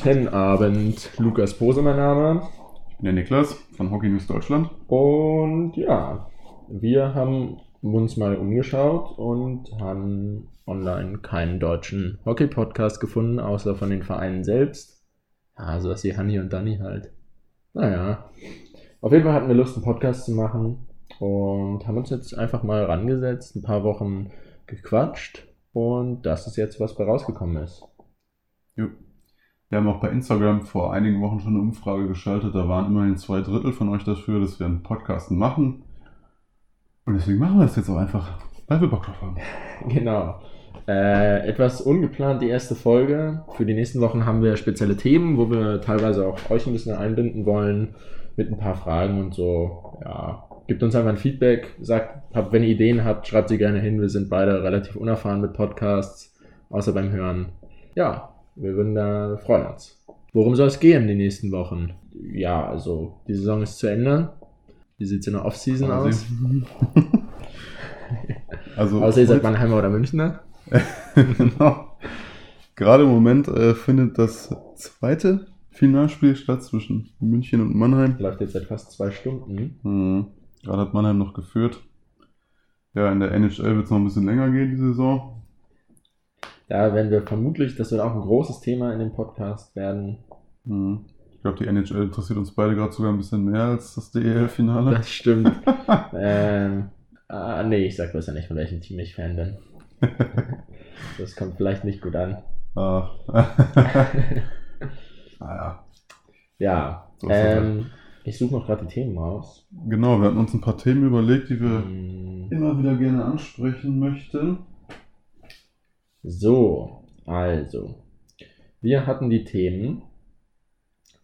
Guten Abend, Lukas Pose mein Name. Ich bin der Niklas von Hockey News Deutschland. Und ja, wir haben uns mal umgeschaut und haben online keinen deutschen Hockey-Podcast gefunden, außer von den Vereinen selbst. Ja, sowas wie Hanni und Danny halt. Naja, auf jeden Fall hatten wir Lust, einen Podcast zu machen und haben uns jetzt einfach mal rangesetzt, ein paar Wochen gequatscht und das ist jetzt, was bei rausgekommen ist. Jo. Wir haben auch bei Instagram vor einigen Wochen schon eine Umfrage geschaltet. Da waren immerhin zwei Drittel von euch dafür, dass wir einen Podcast machen. Und deswegen machen wir das jetzt auch einfach, weil wir Bock drauf haben. Genau. Äh, etwas ungeplant die erste Folge. Für die nächsten Wochen haben wir spezielle Themen, wo wir teilweise auch euch ein bisschen einbinden wollen mit ein paar Fragen und so. Ja, gebt uns einfach ein Feedback, sagt, habt, wenn ihr Ideen habt, schreibt sie gerne hin. Wir sind beide relativ unerfahren mit Podcasts, außer beim Hören. Ja, wir würden da freuen uns. Worum soll es gehen die nächsten Wochen? Ja, also die Saison ist zu Ende. Wie sieht es in der Offseason aus? also, Außer ihr seid Mannheimer oder Münchner. genau. Gerade im Moment äh, findet das zweite Finalspiel statt zwischen München und Mannheim. Läuft jetzt seit fast zwei Stunden. Hm. Gerade hat Mannheim noch geführt. Ja, in der NHL wird es noch ein bisschen länger gehen, die Saison. Da werden wir vermutlich, das wird auch ein großes Thema in dem Podcast werden. Hm. Ich glaube, die NHL interessiert uns beide gerade sogar ein bisschen mehr als das DEL-Finale. Das stimmt. ähm, ah, nee, ich sag besser nicht, von welchem Team ich Fan bin. Das kommt vielleicht nicht gut an. Ah. naja. Ja, So ähm, ich suche noch gerade die Themen raus. Genau, wir hatten uns ein paar Themen überlegt, die wir Hm, immer wieder gerne ansprechen möchten. So, also. Wir hatten die Themen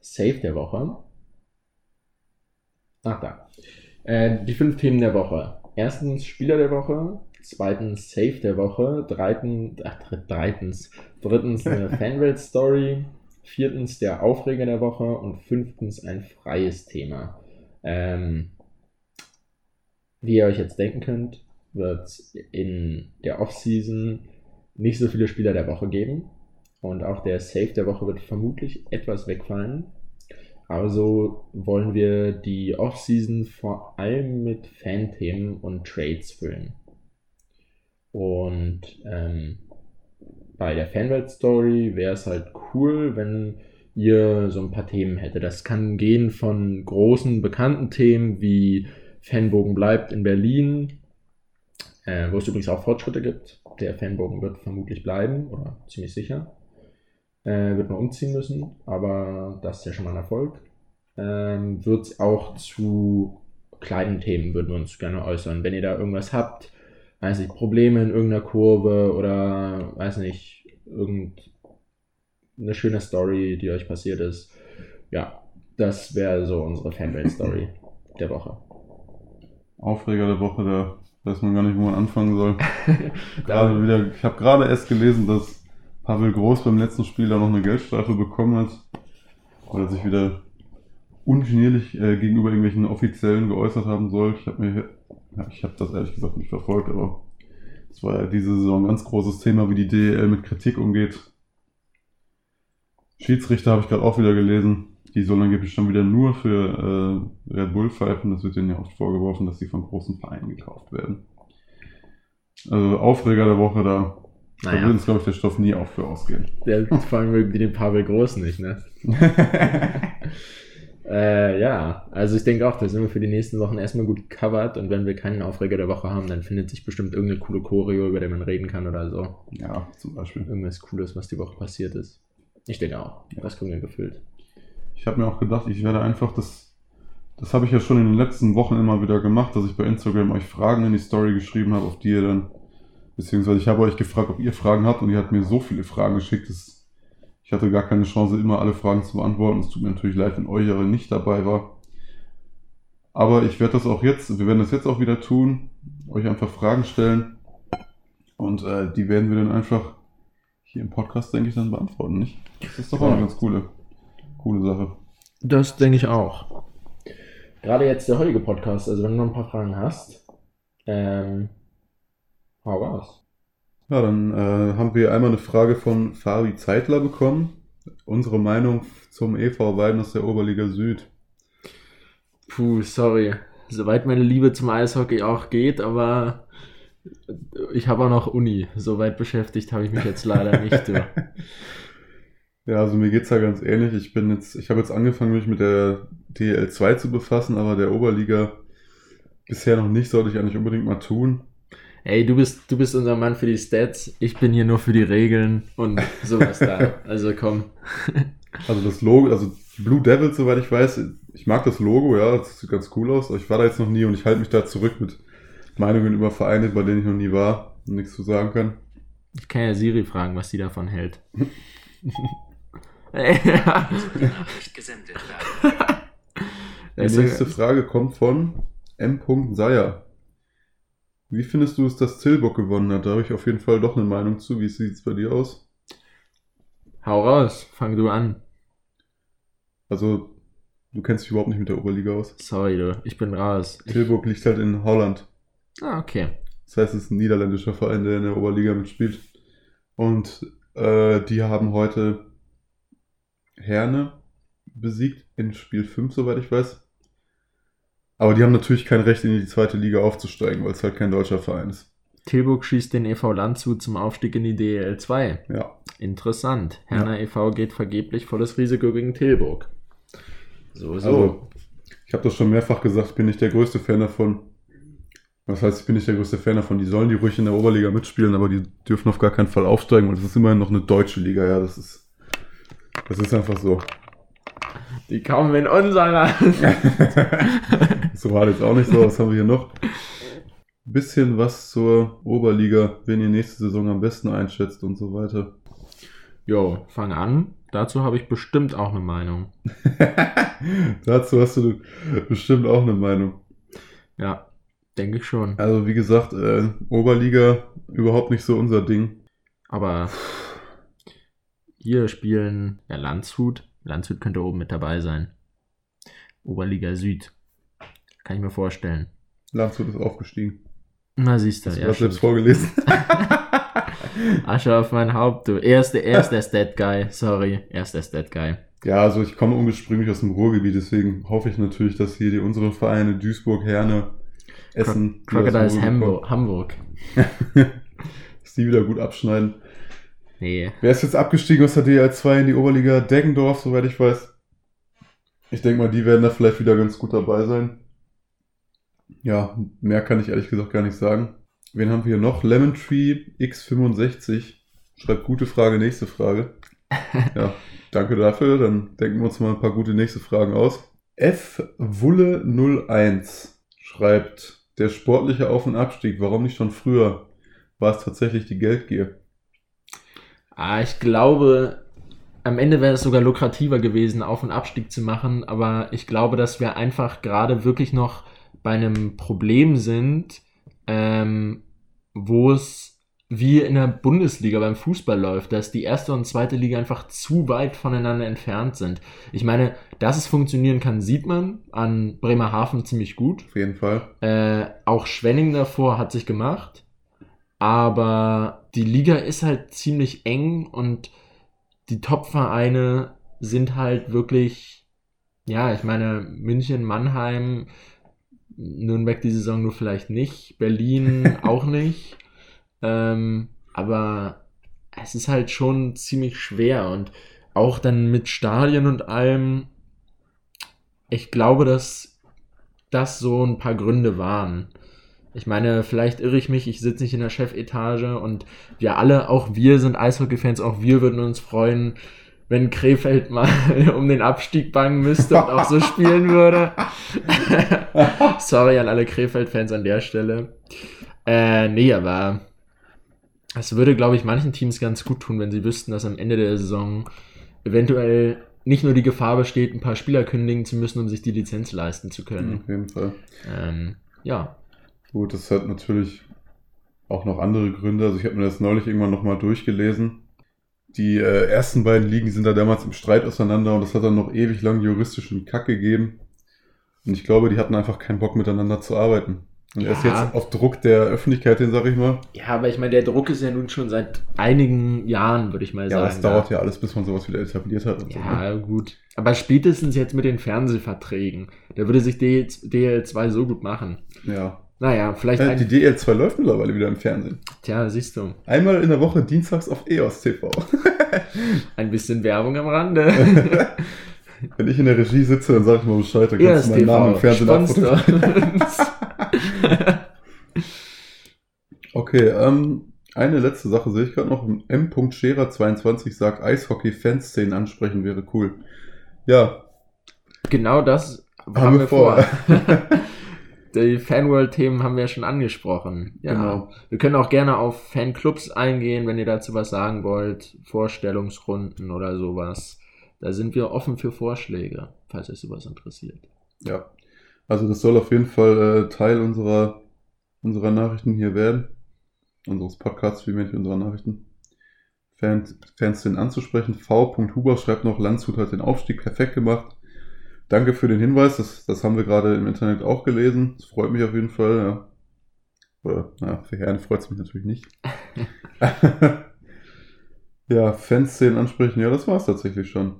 Save der Woche. Ach da. Äh, die fünf Themen der Woche. Erstens Spieler der Woche. Zweitens Save der Woche. Dreitens, ach, dr- dreitens, drittens eine Fanwelt-Story. Viertens der Aufreger der Woche. Und fünftens ein freies Thema. Ähm, wie ihr euch jetzt denken könnt, wird in der Offseason nicht so viele Spieler der Woche geben. Und auch der Save der Woche wird vermutlich etwas wegfallen. Also wollen wir die Offseason vor allem mit Fan-Themen und Trades füllen. Und ähm, bei der Fanwelt-Story wäre es halt cool, wenn ihr so ein paar Themen hättet. Das kann gehen von großen, bekannten Themen wie Fanbogen bleibt in Berlin, äh, wo es übrigens auch Fortschritte gibt. Der Fanbogen wird vermutlich bleiben, oder ziemlich sicher. Äh, wird man umziehen müssen, aber das ist ja schon mal ein Erfolg. Ähm, wird es auch zu kleinen Themen, würden wir uns gerne äußern. Wenn ihr da irgendwas habt, weiß nicht, Probleme in irgendeiner Kurve oder weiß nicht, irgendeine schöne Story, die euch passiert ist. Ja, das wäre so unsere Fanwelt-Story der Woche. Aufreger der Woche, da weiß man gar nicht, wo man anfangen soll. gerade wieder, ich habe gerade erst gelesen, dass Pavel Groß beim letzten Spiel da noch eine Geldstrafe bekommen hat, weil er sich wieder ungenierlich äh, gegenüber irgendwelchen Offiziellen geäußert haben soll. Ich habe mir, ja, ich habe das ehrlich gesagt nicht verfolgt, aber es war ja diese Saison ein ganz großes Thema, wie die DEL mit Kritik umgeht. Schiedsrichter habe ich gerade auch wieder gelesen. Die sollen angeblich schon wieder nur für äh, Red Bull pfeifen. Das wird denen ja oft vorgeworfen, dass sie von großen Vereinen gekauft werden. Also Aufreger der Woche, da, da Naja. wird uns, glaube ich, der Stoff nie auf für ausgehen. Der, vor allem irgendwie den Pavel Groß nicht, ne? Äh, ja, also ich denke auch, da sind wir für die nächsten Wochen erstmal gut covered und wenn wir keinen Aufreger der Woche haben, dann findet sich bestimmt irgendeine coole Choreo, über die man reden kann oder so. ja, zum Beispiel. Irgendwas Cooles, was die Woche passiert ist. Ich denke auch. Das kriegen wir gefüllt. Ich habe mir auch gedacht, ich werde einfach das. Das habe ich ja schon in den letzten Wochen immer wieder gemacht, dass ich bei Instagram euch Fragen in die Story geschrieben habe, auf die ihr dann. Beziehungsweise ich habe euch gefragt, ob ihr Fragen habt und ihr habt mir so viele Fragen geschickt, dass ich hatte gar keine Chance, immer alle Fragen zu beantworten. Es tut mir natürlich leid, wenn eure nicht dabei war. Aber ich werde das auch jetzt, wir werden das jetzt auch wieder tun, euch einfach Fragen stellen. Und äh, die werden wir dann einfach hier im Podcast, denke ich, dann beantworten, nicht? Das ist doch auch eine ganz coole, coole Sache. Das denke ich auch. Gerade jetzt der heutige Podcast, also wenn du noch ein paar Fragen hast, ähm, hau raus. Ja, dann äh, haben wir einmal eine Frage von Fabi Zeitler bekommen. unsere Meinung zum EV Weiden aus der Oberliga Süd. Puh, sorry. Soweit meine Liebe zum Eishockey auch geht, aber ich habe auch noch Uni. Soweit beschäftigt habe ich mich jetzt leider nicht. Ja, also mir geht's ja ganz ähnlich. Ich bin jetzt, ich habe jetzt angefangen, mich mit der DL2 zu befassen, aber der Oberliga bisher noch nicht, sollte ich eigentlich unbedingt mal tun. Ey, du bist, du bist unser Mann für die Stats. Ich bin hier nur für die Regeln und sowas da. Also komm. Also das Logo, also Blue Devils, soweit ich weiß, ich mag das Logo, ja, das sieht ganz cool aus, aber ich war da jetzt noch nie und ich halte mich da zurück mit Meinungen über Vereine, bei denen ich noch nie war und nichts zu sagen kann. Ich kann ja Siri fragen, was sie davon hält. Werden. Die nächste Frage kommt von M. Seyer. Wie findest du es, dass Tilburg gewonnen hat? Da habe ich auf jeden Fall doch eine Meinung zu. Wie sieht es bei dir aus? Hau raus, fang du an. Also, du kennst dich überhaupt nicht mit der Oberliga aus. Sorry, du, ich bin raus. Tilburg liegt halt in Holland. ah, okay. Das heißt, es ist ein niederländischer Verein, der in der Oberliga mitspielt. Und äh, die haben heute Herne besiegt in Spiel 5, soweit ich weiß. Aber die haben natürlich kein Recht, in die zweite Liga aufzusteigen, weil es halt kein deutscher Verein ist. Tilburg schießt den EV Landshut zum Aufstieg in die DEL 2. Ja, Interessant. Herner e.V. geht vergeblich volles Risiko gegen Tilburg. So, so. also ich habe das schon mehrfach gesagt, ich bin nicht der größte Fan davon. Das heißt, ich bin nicht der größte Fan davon. Die sollen die ruhig in der Oberliga mitspielen, aber die dürfen auf gar keinen Fall aufsteigen, weil das ist immerhin noch eine deutsche Liga. Ja, das ist, das ist einfach so. Die kommen in unserer. So war das jetzt auch nicht so. Was haben wir hier noch? Bisschen was zur Oberliga, wen ihr nächste Saison am besten einschätzt und so weiter. jo, fang an. Dazu habe ich bestimmt auch eine Meinung. Dazu hast du bestimmt auch eine Meinung. Ja, denke ich schon. Also wie gesagt, äh, Oberliga überhaupt nicht so unser Ding. Aber hier spielen ja Landshut. Landshut könnte oben mit dabei sein. Oberliga Süd. Kann ich mir vorstellen. Landshut ist aufgestiegen. Na, siehst du, Hast du ja. das selbst vorgelesen? Asche auf mein Haupt, du. Er der, er ist der Stat Guy. Sorry, er ist der Stat Guy. ja, also ich komme ursprünglich aus dem Ruhrgebiet, deswegen hoffe ich natürlich, dass hier die, unsere Vereine Duisburg, Herne, Essen, dem Crocodiles Hamburg. Hamburg. dass die wieder gut abschneiden. Nee. Wer ist jetzt abgestiegen aus der DL2 in die Oberliga? Deggendorf, soweit ich weiß. Ich denke mal, die werden da vielleicht wieder ganz gut dabei sein. Ja, mehr kann ich ehrlich gesagt gar nicht sagen. Wen haben wir hier noch? Lemon Tree X65. Schreibt gute Frage, nächste Frage. Ja, danke dafür. Dann denken wir uns mal ein paar gute nächste Fragen aus. F Wulle 01 schreibt, der sportliche Auf- und Abstieg, warum nicht schon früher? War es tatsächlich die Geldgier? Ah, ich glaube, am Ende wäre es sogar lukrativer gewesen, Auf- und Abstieg zu machen, aber ich glaube, dass wir einfach gerade wirklich noch bei einem Problem sind, ähm, wo es wie in der Bundesliga beim Fußball läuft, dass die erste und zweite Liga einfach zu weit voneinander entfernt sind. Ich meine, dass es funktionieren kann, sieht man an Bremerhaven ziemlich gut. Auf jeden Fall. Äh, auch Schwenning davor hat sich gemacht. Aber die Liga ist halt ziemlich eng und die Top-Vereine sind halt wirklich, ja, ich meine, München, Mannheim, Nürnberg die Saison nur vielleicht nicht, Berlin auch nicht. Ähm, aber es ist halt schon ziemlich schwer und auch dann mit Stadien und allem. Ich glaube, dass das so ein paar Gründe waren. Ich meine, vielleicht irre ich mich, ich sitze nicht in der Chefetage und wir alle, auch wir sind Eishockey-Fans, auch wir würden uns freuen, wenn Krefeld mal um den Abstieg bangen müsste und auch so spielen würde. Sorry an alle Krefeld-Fans an der Stelle. Äh, nee, aber es würde, glaube ich, manchen Teams ganz gut tun, wenn sie wüssten, dass am Ende der Saison eventuell nicht nur die Gefahr besteht, ein paar Spieler kündigen zu müssen, um sich die Lizenz leisten zu können. Auf jeden Fall. Ähm, ja, Gut, das hat natürlich auch noch andere Gründe. Also ich habe mir das neulich irgendwann nochmal durchgelesen. Die äh, ersten beiden Ligen sind da damals im Streit auseinander und das hat dann noch ewig lang juristischen Kack gegeben. Und ich glaube, die hatten einfach keinen Bock miteinander zu arbeiten. Und Ja. jetzt auf Druck der Öffentlichkeit, den sag ich mal. Ja, aber ich meine, der Druck ist ja nun schon seit einigen Jahren, würde ich mal Ja, sagen. das dauert ja alles, bis man sowas wieder etabliert hat. Und so, ne? Ja, gut. Aber spätestens jetzt mit den Fernsehverträgen. Da würde sich DL DL2 so gut machen. ja. Naja, vielleicht Äh, Die ein. DL2 läuft mittlerweile wieder im Fernsehen. Tja, siehst du. Einmal in der Woche dienstags auf EOS TV. Ein bisschen Werbung am Rande. Wenn ich in der Regie sitze, dann sag ich mal Bescheid, dann kannst du meinen Namen im Fernsehen abfotografieren. Okay, ähm, eine letzte Sache sehe ich gerade noch. M. Scherer22 sagt, Eishockey-Fanszenen ansprechen wäre cool. Ja, Genau das Haben wir vor. Die Fanworld-Themen haben wir ja schon angesprochen. Ja. Genau. Wir können auch gerne auf Fanclubs eingehen, wenn ihr dazu was sagen wollt. Vorstellungsrunden oder sowas. Da sind wir offen für Vorschläge, falls euch sowas interessiert. ja. Also das soll auf jeden Fall äh, Teil unserer, unserer Nachrichten hier werden. Unseres Podcasts, vielmehr nicht unserer Nachrichten. Fans, Fanszenen anzusprechen. V. Huber schreibt noch, Landshut hat den Aufstieg perfekt gemacht. Danke für den Hinweis, das, das haben wir gerade im Internet auch gelesen. Das freut mich auf jeden Fall, ja. Oder, ja, für Herren freut es mich natürlich nicht. ja, Fanszenen ansprechen, ja, das war es tatsächlich schon.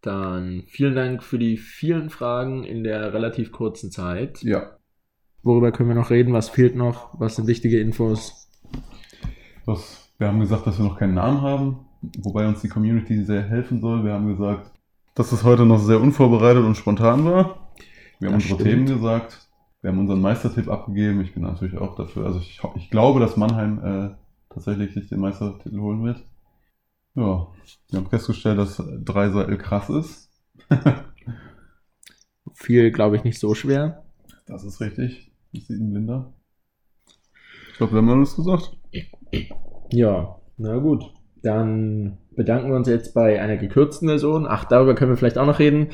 Dann vielen Dank für die vielen Fragen in der relativ kurzen Zeit. Ja, Worüber können wir noch reden? Was fehlt noch? Was sind wichtige Infos? das, wir haben gesagt, dass wir noch keinen Namen haben, wobei uns die Community sehr helfen soll. Wir haben gesagt, dass es heute noch sehr unvorbereitet und spontan war. Wir haben Das unsere stimmt. Themen gesagt. Wir haben unseren Meistertipp abgegeben. Ich bin natürlich auch dafür. Also ich, ich glaube, dass Mannheim äh, tatsächlich sich den Meistertitel holen wird. Ja, wir haben festgestellt, dass Dreiseitel krass ist. Viel, glaube ich, nicht so schwer. Das ist richtig. Ich sehe ihn blinder. Ich glaube, wir haben alles gesagt. Ja, na gut. Dann bedanken wir uns jetzt bei einer gekürzten Version. Ach, darüber können wir vielleicht auch noch reden.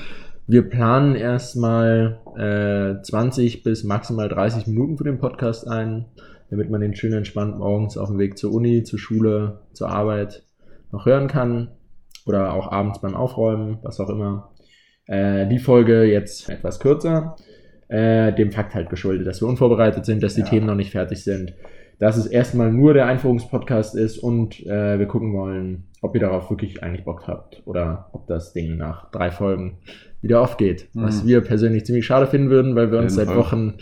Wir planen erstmal äh, 20 bis maximal 30 Minuten für den Podcast ein, damit man den schön entspannt morgens auf dem Weg zur Uni, zur Schule, zur Arbeit noch hören kann. Oder auch abends beim Aufräumen, was auch immer. Äh, die Folge jetzt etwas kürzer. Äh, dem Fakt halt geschuldet, dass wir unvorbereitet sind, dass die Ja. Themen noch nicht fertig sind dass es erstmal nur der Einführungspodcast ist und äh, wir gucken wollen, ob ihr darauf wirklich eigentlich Bock habt oder ob das Ding nach drei Folgen wieder aufgeht. Was Mhm. wir persönlich ziemlich schade finden würden, weil wir uns seit Fall. Wochen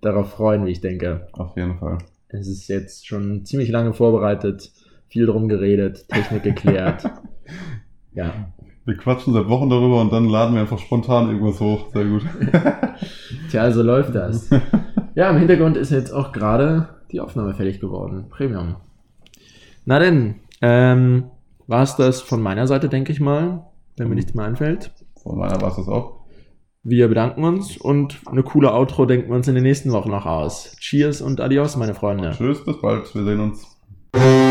darauf freuen, wie ich denke. Auf jeden Fall. Es ist jetzt schon ziemlich lange vorbereitet, viel drum geredet, Technik geklärt. ja, Wir quatschen seit Wochen darüber und dann laden wir einfach spontan irgendwas hoch. Sehr gut. tja, also läuft das. Ja, im Hintergrund ist jetzt auch gerade die Aufnahme fertig geworden. Premium. Na denn, ähm, war es das von meiner Seite, denke ich mal, wenn mir nichts mehr einfällt. Von meiner war es das auch. Wir bedanken uns und eine coole Outro denken wir uns in den nächsten Wochen noch aus. Cheers und adios, meine Freunde. Tschüss, bis bald. Wir sehen uns.